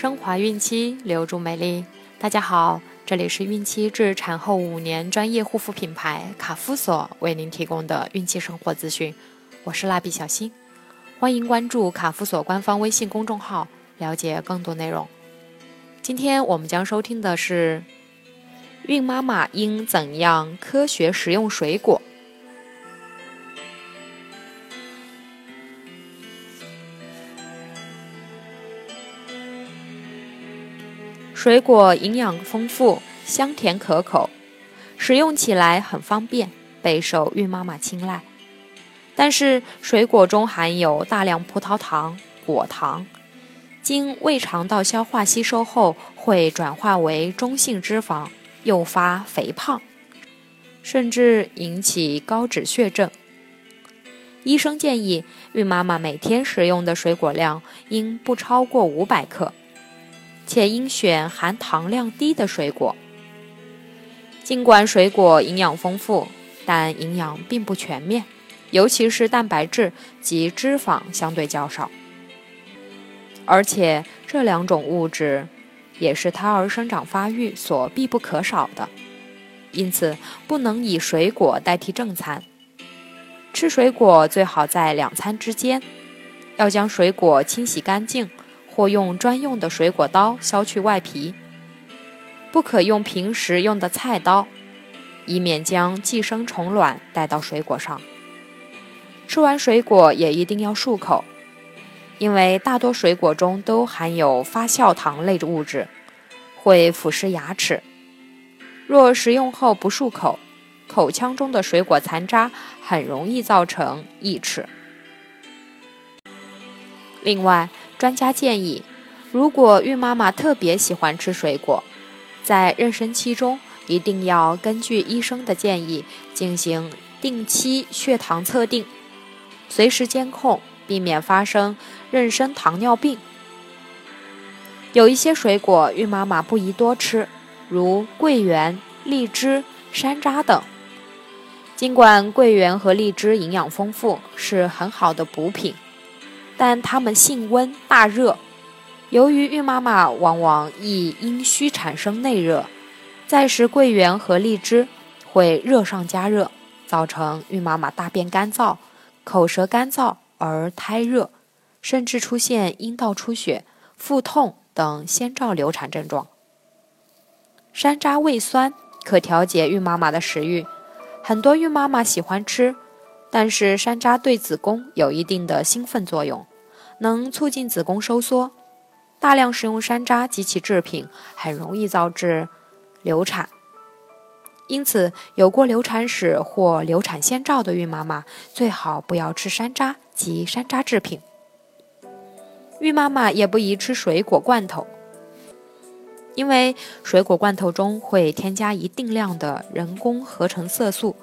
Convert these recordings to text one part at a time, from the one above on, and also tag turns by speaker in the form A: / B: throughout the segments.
A: 升华孕期，留住美丽。大家好，这里是孕期至产后五年专业护肤品牌卡夫索为您提供的孕期生活资讯。我是蜡笔小新，欢迎关注卡夫索官方微信公众号，了解更多内容。今天我们将收听的是：孕妈妈应怎样科学食用水果？水果营养丰富，香甜可口，食用起来很方便，备受孕妈妈青睐。但是，水果中含有大量葡萄糖、果糖，经胃肠道消化吸收后，会转化为中性脂肪，诱发肥胖，甚至引起高脂血症。医生建议，孕妈妈每天食用的水果量应不超过五百克。且应选含糖量低的水果。尽管水果营养丰富，但营养并不全面，尤其是蛋白质及脂肪相对较少。而且这两种物质也是胎儿生长发育所必不可少的，因此不能以水果代替正餐。吃水果最好在两餐之间，要将水果清洗干净。或用专用的水果刀削去外皮，不可用平时用的菜刀，以免将寄生虫卵带到水果上。吃完水果也一定要漱口，因为大多水果中都含有发酵糖类的物质，会腐蚀牙齿。若食用后不漱口，口腔中的水果残渣很容易造成异齿。另外，专家建议，如果孕妈妈特别喜欢吃水果，在妊娠期中一定要根据医生的建议进行定期血糖测定，随时监控，避免发生妊娠糖尿病。有一些水果孕妈妈不宜多吃，如桂圆、荔枝、山楂等。尽管桂圆和荔枝营养丰富，是很好的补品。但它们性温大热，由于孕妈妈往往易阴虚产生内热，再食桂圆和荔枝会热上加热，造成孕妈妈大便干燥、口舌干燥而胎热，甚至出现阴道出血、腹痛等先兆流产症状。山楂味酸可调节孕妈妈的食欲，很多孕妈妈喜欢吃，但是山楂对子宫有一定的兴奋作用。能促进子宫收缩，大量食用山楂及其制品很容易导致流产，因此有过流产史或流产先兆的孕妈妈最好不要吃山楂及山楂制品。孕妈妈也不宜吃水果罐头，因为水果罐头中会添加一定量的人工合成色素、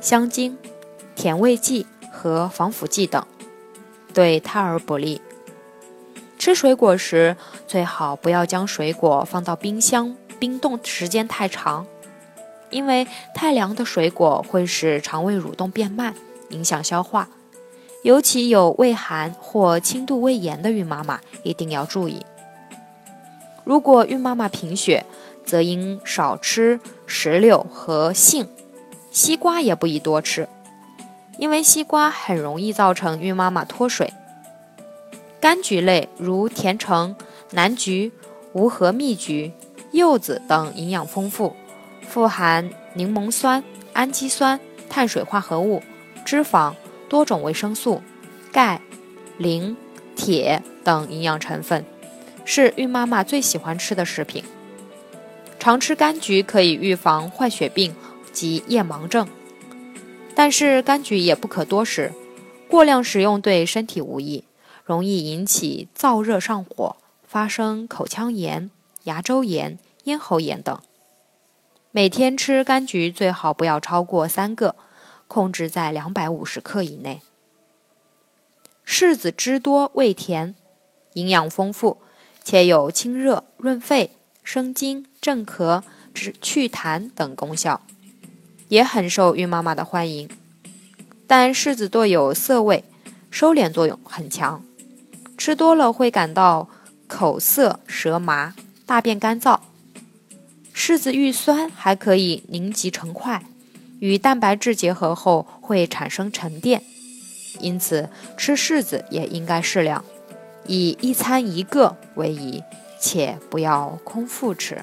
A: 香精、甜味剂和防腐剂等。对胎儿不利。吃水果时，最好不要将水果放到冰箱冰冻时间太长，因为太凉的水果会使肠胃蠕动变慢，影响消化。尤其有胃寒或轻度胃炎的孕妈妈一定要注意。如果孕妈妈贫血，则应少吃石榴和杏，西瓜也不宜多吃。因为西瓜很容易造成孕妈妈脱水。柑橘类如甜橙、南橘、无核蜜橘、柚子等营养丰富，富含柠檬酸、氨基酸、碳水化合物、脂肪、多种维生素、钙、磷、铁等营养成分，是孕妈妈最喜欢吃的食品。常吃柑橘可以预防坏血病及夜盲症。但是柑橘也不可多食，过量食用对身体无益，容易引起燥热上火，发生口腔炎、牙周炎、咽喉炎等。每天吃柑橘最好不要超过三个，控制在两百五十克以内。柿子汁多味甜，营养丰富，且有清热润肺、生津镇咳、治祛痰等功效。也很受孕妈妈的欢迎，但柿子多有涩味，收敛作用很强，吃多了会感到口涩、舌麻、大便干燥。柿子遇酸还可以凝集成块，与蛋白质结合后会产生沉淀，因此吃柿子也应该适量，以一餐一个为宜，且不要空腹吃。